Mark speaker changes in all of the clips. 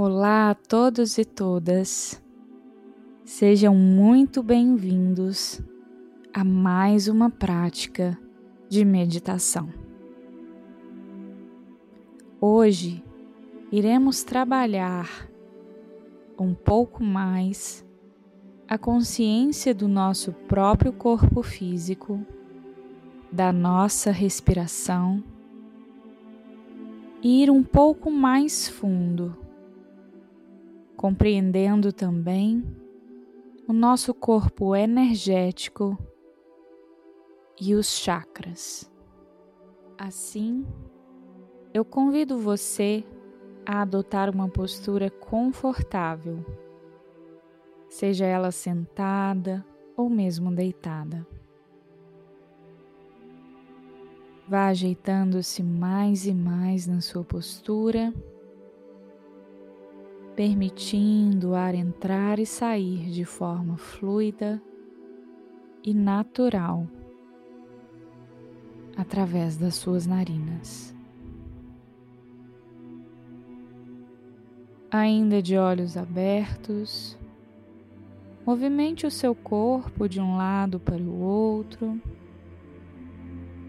Speaker 1: Olá a todos e todas, sejam muito bem-vindos a mais uma prática de meditação. Hoje iremos trabalhar um pouco mais a consciência do nosso próprio corpo físico, da nossa respiração e ir um pouco mais fundo compreendendo também o nosso corpo energético e os chakras. Assim, eu convido você a adotar uma postura confortável, seja ela sentada ou mesmo deitada. Vá ajeitando-se mais e mais na sua postura permitindo o ar entrar e sair de forma fluida e natural através das suas narinas. Ainda de olhos abertos, movimente o seu corpo de um lado para o outro,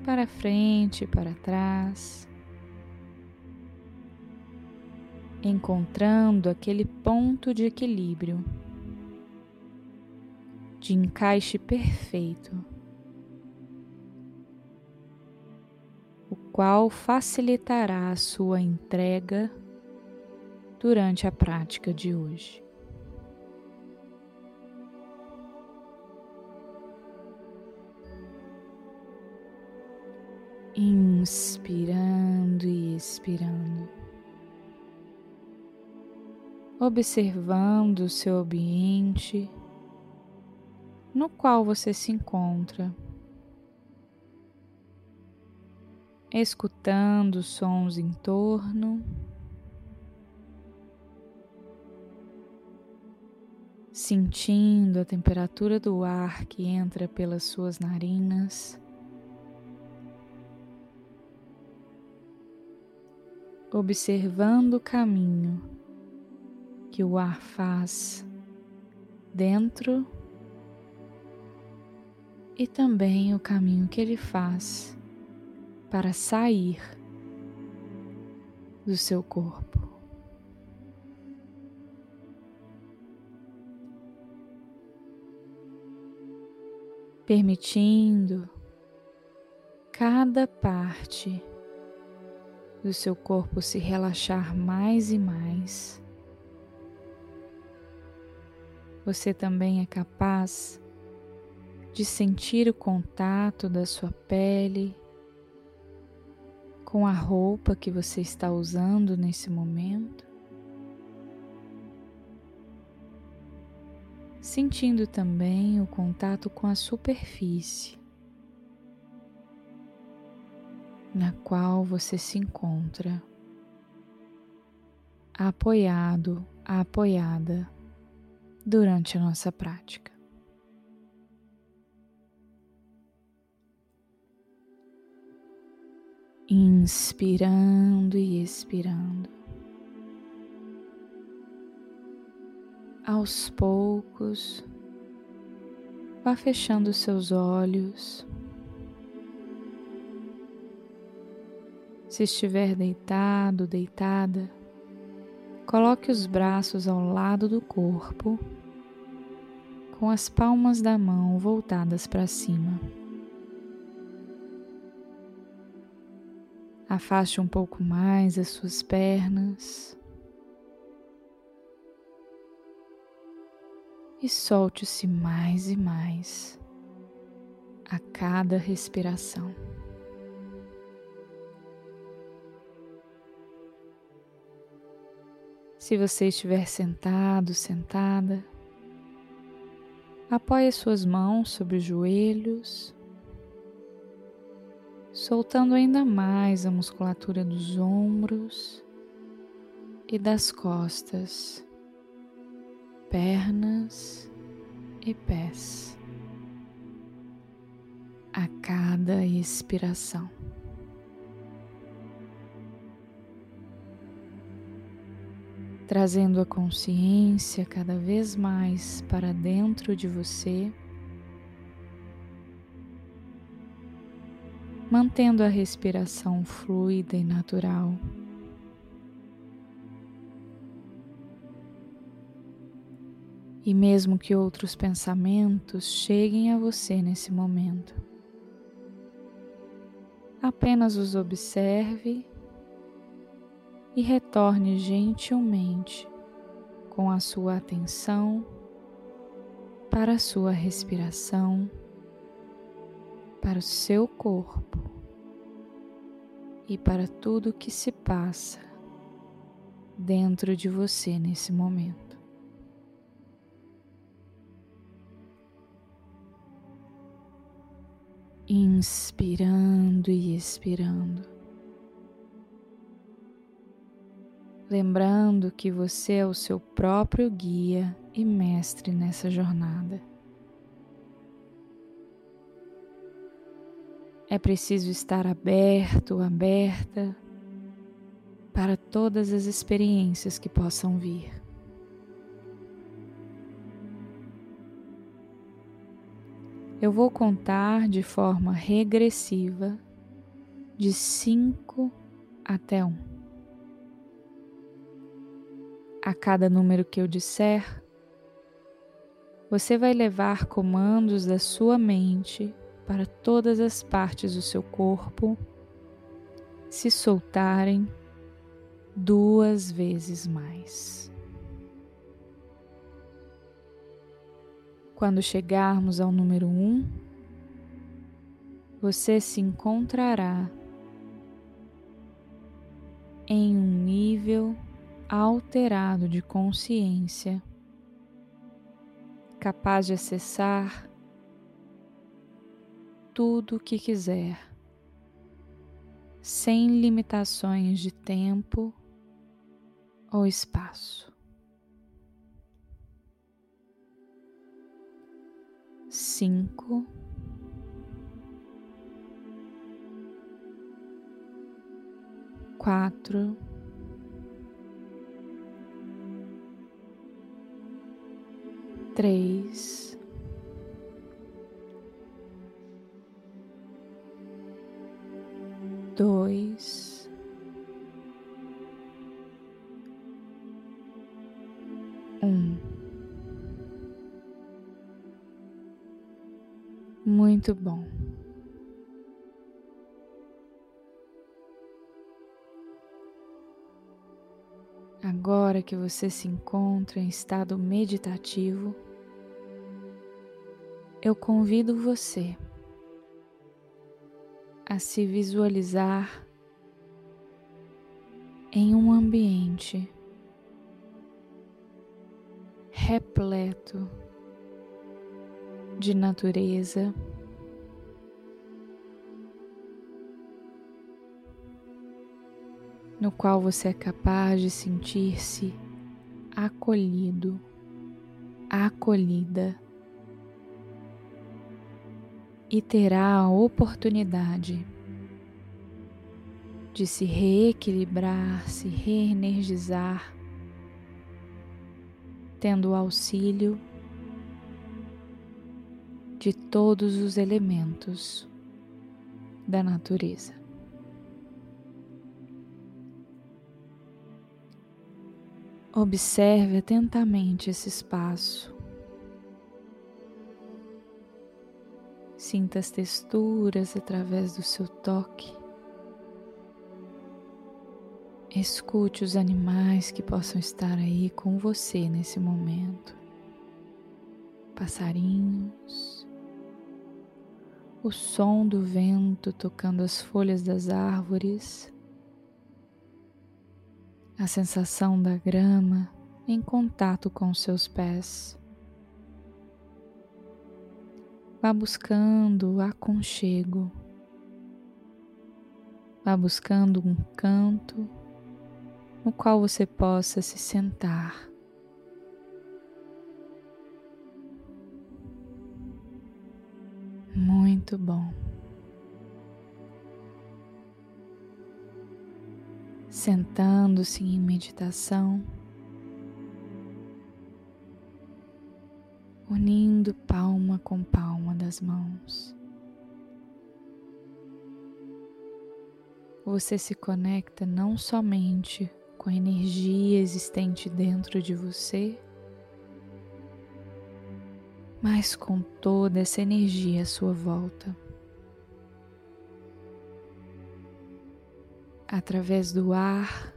Speaker 1: para frente e para trás encontrando aquele ponto de equilíbrio, de encaixe perfeito, o qual facilitará a sua entrega durante a prática de hoje. Inspirando e expirando observando o seu ambiente no qual você se encontra, escutando sons em torno. Sentindo a temperatura do ar que entra pelas suas narinas, observando o caminho que o ar faz dentro e também o caminho que ele faz para sair do seu corpo. Permitindo cada parte do seu corpo se relaxar mais e mais você também é capaz de sentir o contato da sua pele com a roupa que você está usando nesse momento. Sentindo também o contato com a superfície na qual você se encontra, apoiado, apoiada durante a nossa prática. Inspirando e expirando. Aos poucos, vá fechando seus olhos. Se estiver deitado, deitada, Coloque os braços ao lado do corpo, com as palmas da mão voltadas para cima. Afaste um pouco mais as suas pernas e solte-se mais e mais a cada respiração. Se você estiver sentado, sentada, apoie as suas mãos sobre os joelhos, soltando ainda mais a musculatura dos ombros e das costas, pernas e pés a cada expiração. Trazendo a consciência cada vez mais para dentro de você, mantendo a respiração fluida e natural. E mesmo que outros pensamentos cheguem a você nesse momento, apenas os observe e retorne gentilmente com a sua atenção para a sua respiração, para o seu corpo e para tudo que se passa dentro de você nesse momento. Inspirando e expirando. Lembrando que você é o seu próprio guia e mestre nessa jornada. É preciso estar aberto, aberta para todas as experiências que possam vir. Eu vou contar de forma regressiva de 5 até 1. Um. A cada número que eu disser, você vai levar comandos da sua mente para todas as partes do seu corpo se soltarem duas vezes mais. Quando chegarmos ao número um, você se encontrará em um nível alterado de consciência, capaz de acessar tudo o que quiser, sem limitações de tempo ou espaço. Cinco. Quatro. Três, dois, um. Muito bom. Agora que você se encontra em estado meditativo, eu convido você a se visualizar em um ambiente repleto de natureza, no qual você é capaz de sentir-se acolhido, acolhida e terá a oportunidade de se reequilibrar, se reenergizar, tendo o auxílio de todos os elementos da natureza. Observe atentamente esse espaço Sinta as texturas através do seu toque. Escute os animais que possam estar aí com você nesse momento. Passarinhos, o som do vento tocando as folhas das árvores, a sensação da grama em contato com seus pés. Vá buscando aconchego. Vá buscando um canto no qual você possa se sentar. Muito bom. Sentando-se em meditação, unindo palma com palma das mãos. Você se conecta não somente com a energia existente dentro de você, mas com toda essa energia à sua volta. Através do ar,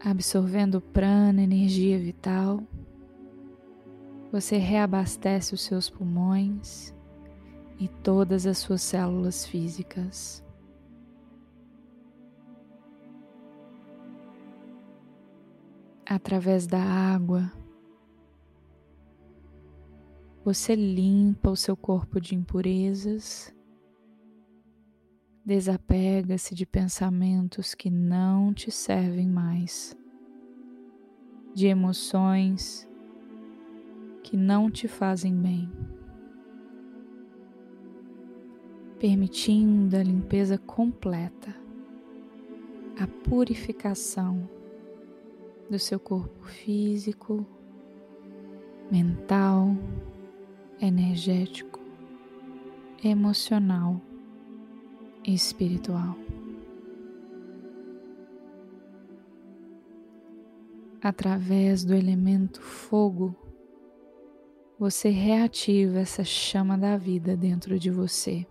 Speaker 1: absorvendo prana, energia vital, você reabastece os seus pulmões e todas as suas células físicas. Através da água, você limpa o seu corpo de impurezas, desapega-se de pensamentos que não te servem mais, de emoções que não te fazem bem, permitindo a limpeza completa, a purificação do seu corpo físico, mental, energético, emocional e espiritual. Através do elemento fogo, você reativa essa chama da vida dentro de você,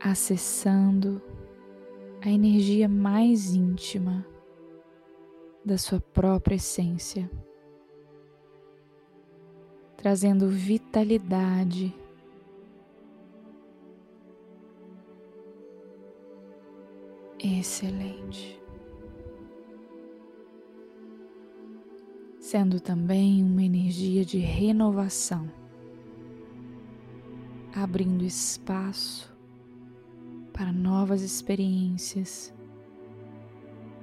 Speaker 1: acessando a energia mais íntima da sua própria essência, trazendo vitalidade. Excelente. Sendo também uma energia de renovação, abrindo espaço para novas experiências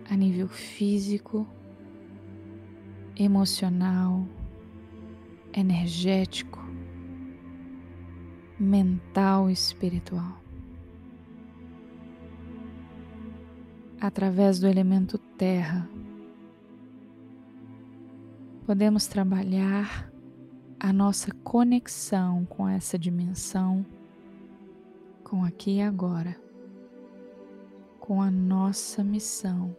Speaker 1: a nível físico, emocional, energético, mental e espiritual. Através do elemento terra, podemos trabalhar a nossa conexão com essa dimensão, com aqui e agora, com a nossa missão,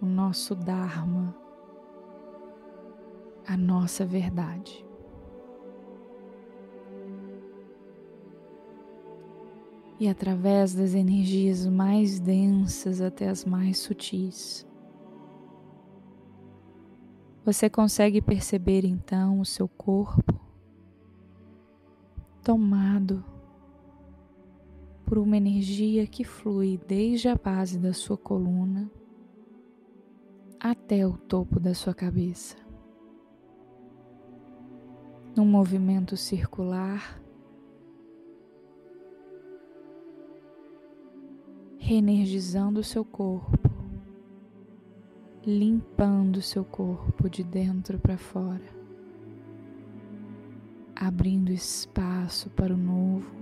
Speaker 1: o nosso Dharma, a nossa verdade. E através das energias mais densas até as mais sutis, você consegue perceber então o seu corpo tomado por uma energia que flui desde a base da sua coluna até o topo da sua cabeça. Num movimento circular, reenergizando o seu corpo limpando seu corpo de dentro para fora, abrindo espaço para o novo,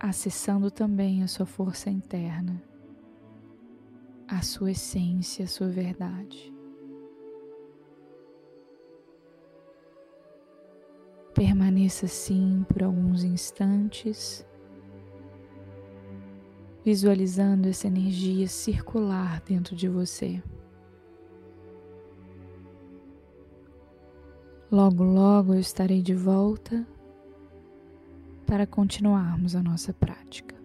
Speaker 1: acessando também a sua força interna, a sua essência, a sua verdade. Permaneça assim por alguns instantes visualizando essa energia circular dentro de você. Logo, logo eu estarei de volta para continuarmos a nossa prática.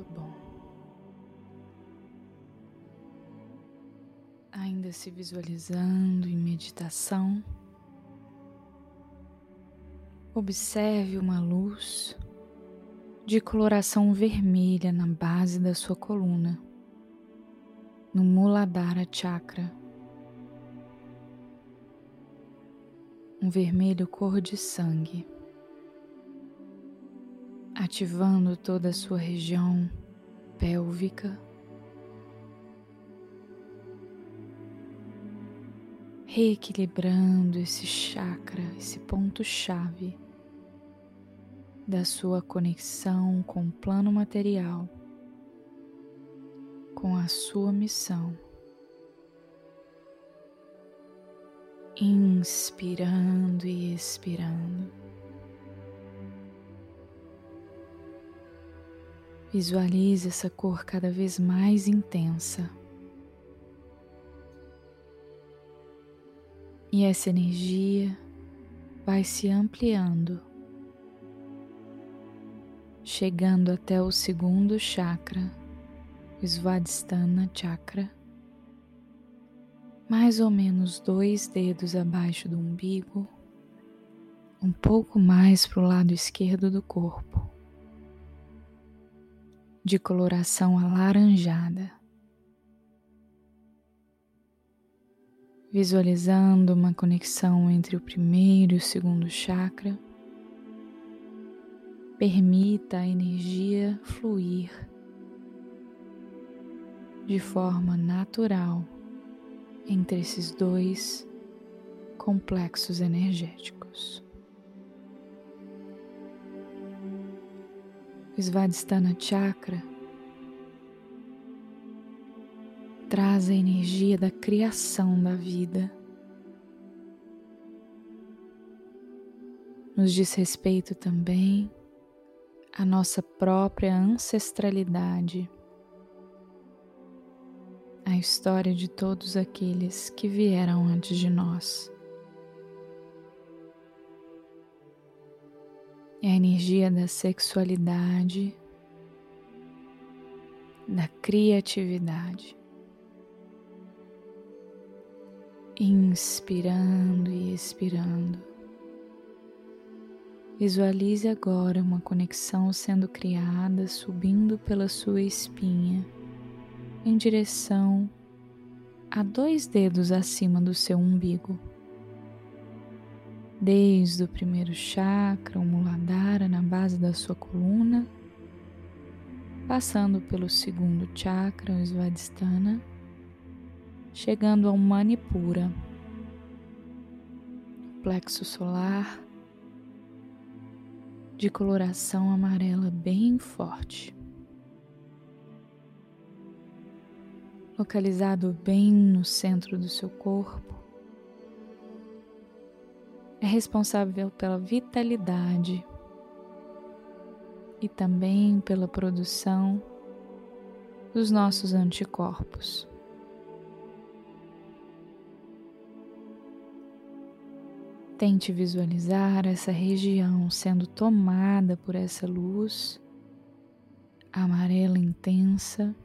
Speaker 1: Muito bom. Ainda se visualizando em meditação, observe uma luz de coloração vermelha na base da sua coluna, no Muladhara Chakra. Um vermelho cor de sangue ativando toda a sua região pélvica. Reequilibrando esse chakra, esse ponto-chave da sua conexão com o plano material, com a sua missão. Inspirando e expirando. Visualize essa cor cada vez mais intensa. E essa energia vai se ampliando, chegando até o segundo chakra, o Svadhisthana Chakra, mais ou menos dois dedos abaixo do umbigo, um pouco mais para o lado esquerdo do corpo de coloração alaranjada. Visualizando uma conexão entre o primeiro e o segundo chakra, permita a energia fluir de forma natural entre esses dois complexos energéticos. Svadhisthana Chakra traz a energia da criação da vida. Nos diz respeito também à nossa própria ancestralidade, a história de todos aqueles que vieram antes de nós. É a energia da sexualidade, da criatividade. Inspirando e expirando. Visualize agora uma conexão sendo criada, subindo pela sua espinha em direção a dois dedos acima do seu umbigo desde o primeiro chakra, o Muladhara, na base da sua coluna, passando pelo segundo chakra, o Svadhisthana, chegando ao Manipura, plexo solar de coloração amarela bem forte. Localizado bem no centro do seu corpo, é responsável pela vitalidade e também pela produção dos nossos anticorpos. Tente visualizar essa região sendo tomada por essa luz amarela intensa,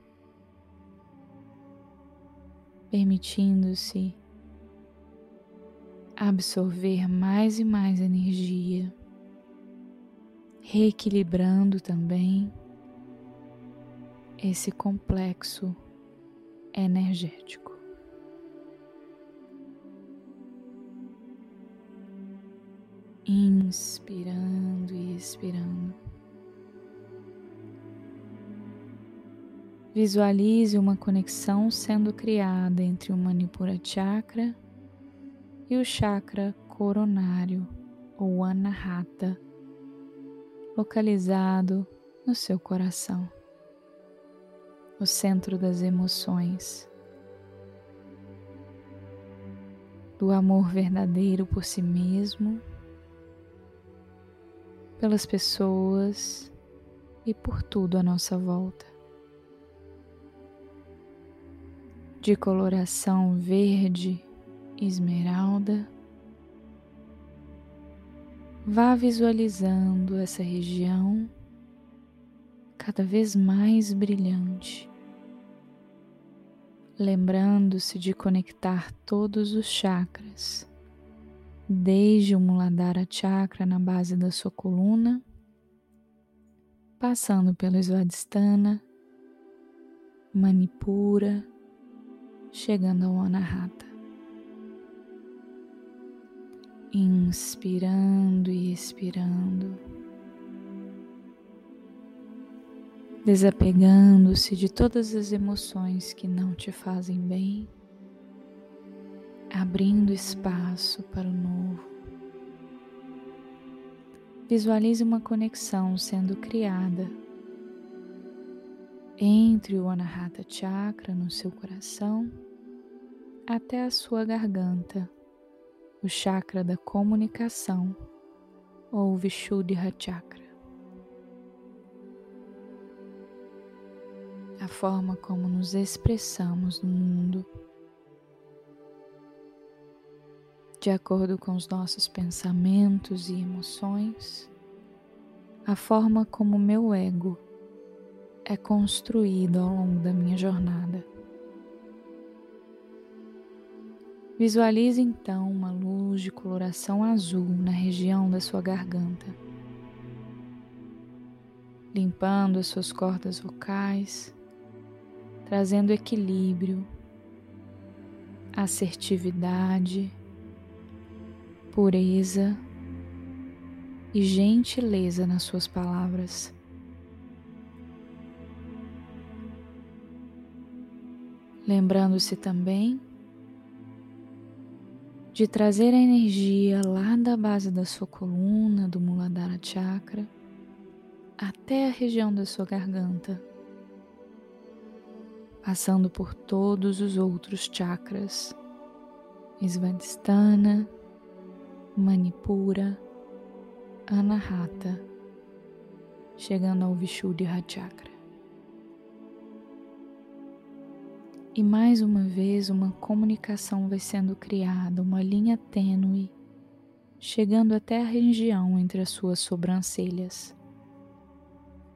Speaker 1: permitindo-se absorver mais e mais energia, reequilibrando também esse complexo energético. Inspirando e expirando. Visualize uma conexão sendo criada entre o Manipura Chakra e o chakra coronário ou anahata, localizado no seu coração, o centro das emoções, do amor verdadeiro por si mesmo, pelas pessoas e por tudo à nossa volta. De coloração verde esmeralda, vá visualizando essa região cada vez mais brilhante, lembrando-se de conectar todos os chakras, desde o Muladhara Chakra na base da sua coluna, passando pelo Svadhisthana, Manipura, chegando ao Anahata. Inspirando e expirando. Desapegando-se de todas as emoções que não te fazem bem, abrindo espaço para o novo. Visualize uma conexão sendo criada entre o Anahata Chakra no seu coração até a sua garganta o chakra da comunicação ou Vishuddha Chakra. A forma como nos expressamos no mundo, de acordo com os nossos pensamentos e emoções, a forma como meu ego é construído ao longo da minha jornada. Visualize então uma luz de coloração azul na região da sua garganta, limpando as suas cordas vocais, trazendo equilíbrio, assertividade, pureza e gentileza nas suas palavras. Lembrando-se também de trazer a energia lá da base da sua coluna, do Muladhara Chakra, até a região da sua garganta, passando por todos os outros chakras, Svadhisthana, Manipura, Anahata, chegando ao Vishuddha Chakra. E mais uma vez uma comunicação vai sendo criada, uma linha tênue, chegando até a região entre as suas sobrancelhas,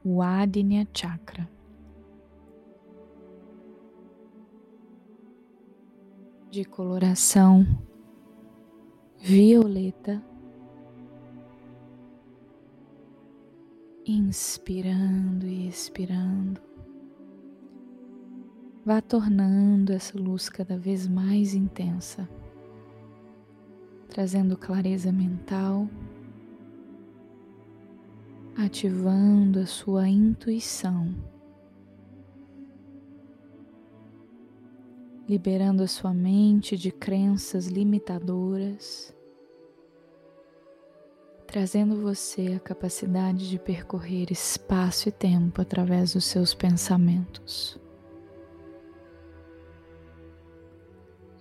Speaker 1: o Adnya Chakra. De coloração violeta, inspirando e expirando vá tornando essa luz cada vez mais intensa, trazendo clareza mental, ativando a sua intuição, liberando a sua mente de crenças limitadoras, trazendo você a capacidade de percorrer espaço e tempo através dos seus pensamentos.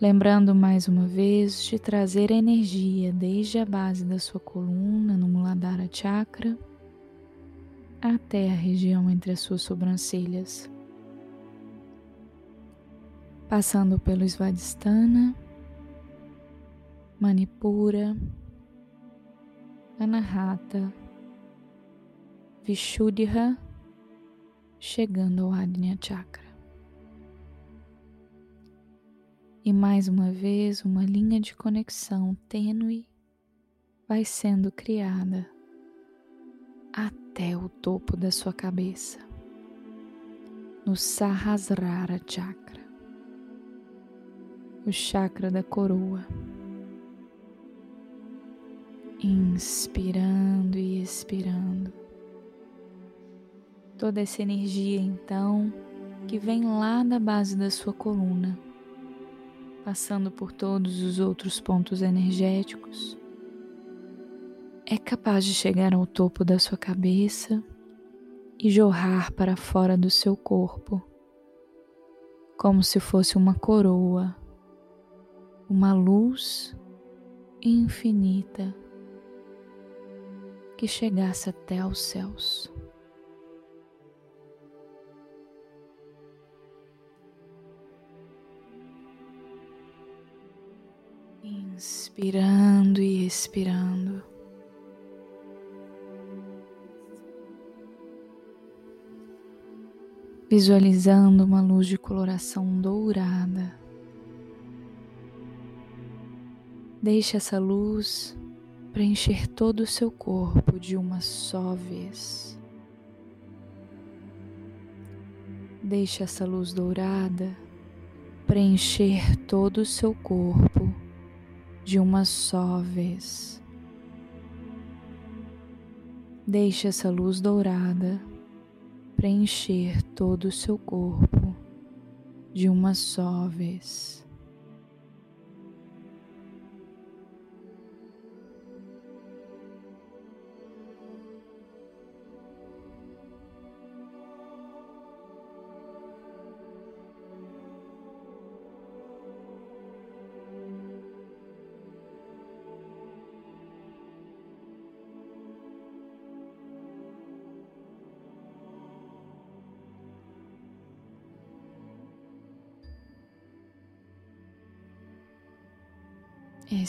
Speaker 1: Lembrando mais uma vez de trazer energia desde a base da sua coluna no Muladhara Chakra até a região entre as suas sobrancelhas, passando pelo Svadhisthana, Manipura, Anahata, Vishuddha, chegando ao Adnya Chakra. E mais uma vez, uma linha de conexão tênue vai sendo criada até o topo da sua cabeça, no Sahasrara Chakra, o chakra da coroa. Inspirando e expirando. Toda essa energia, então, que vem lá da base da sua coluna passando por todos os outros pontos energéticos, é capaz de chegar ao topo da sua cabeça e jorrar para fora do seu corpo, como se fosse uma coroa, uma luz infinita que chegasse até aos céus. Inspirando e expirando. visualizando uma luz de coloração dourada. Deixe essa luz preencher todo o seu corpo de uma só vez. Deixe essa luz dourada preencher todo o seu corpo de uma só vez. Deixe essa luz dourada preencher todo o seu corpo de uma só vez.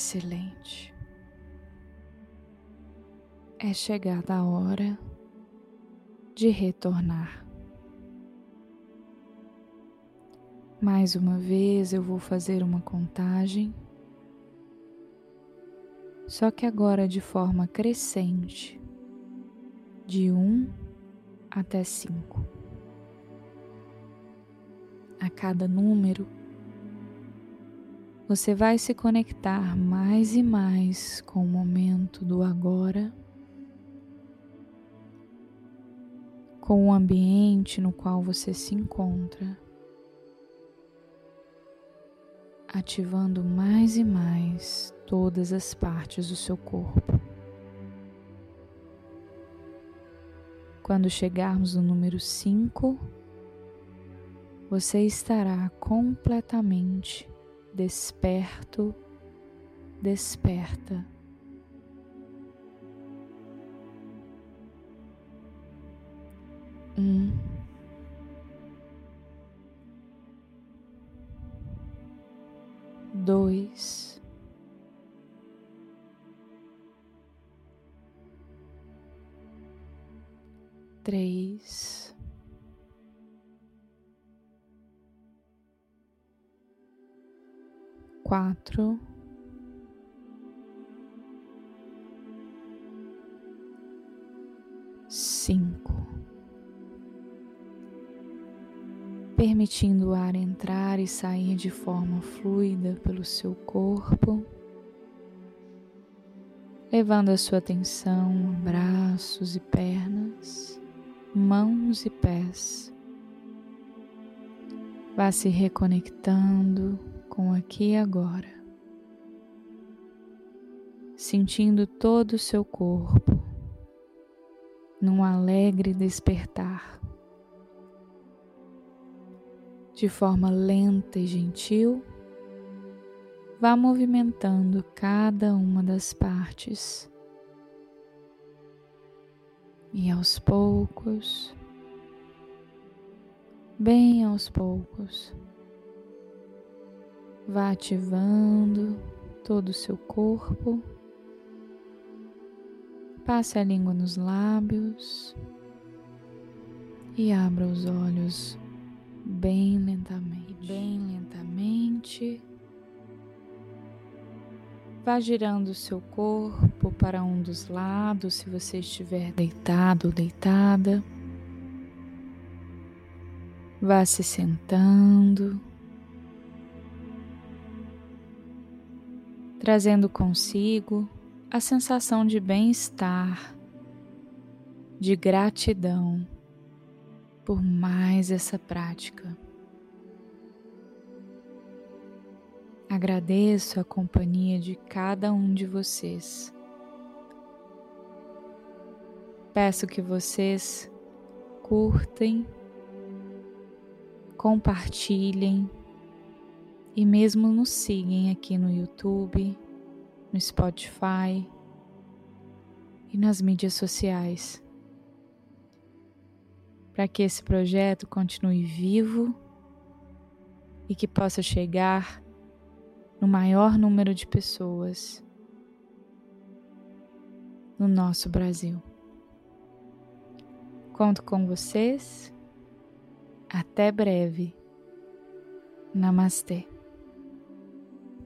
Speaker 1: Excelente. É chegada a hora de retornar. Mais uma vez eu vou fazer uma contagem, só que agora de forma crescente, de 1 um até 5. A cada número, você vai se conectar mais e mais com o momento do agora, com o ambiente no qual você se encontra, ativando mais e mais todas as partes do seu corpo. Quando chegarmos no número 5, você estará completamente desperto, desperta. Um, dois, três. Quatro, cinco, permitindo o ar entrar e sair de forma fluida pelo seu corpo, levando a sua atenção a braços e pernas, mãos e pés. Vá se reconectando com aqui e agora, sentindo todo o seu corpo num alegre despertar. De forma lenta e gentil, vá movimentando cada uma das partes. E aos poucos, bem aos poucos, Vá ativando todo o seu corpo. Passe a língua nos lábios e abra os olhos bem lentamente. Bem lentamente. Vá girando o seu corpo para um dos lados, se você estiver deitado ou deitada. Vá se sentando. Trazendo consigo a sensação de bem-estar, de gratidão por mais essa prática. Agradeço a companhia de cada um de vocês. Peço que vocês curtem, compartilhem e mesmo nos sigam aqui no YouTube, no Spotify e nas mídias sociais, para que esse projeto continue vivo e que possa chegar no maior número de pessoas no nosso Brasil. Conto com vocês Até breve. Namastê.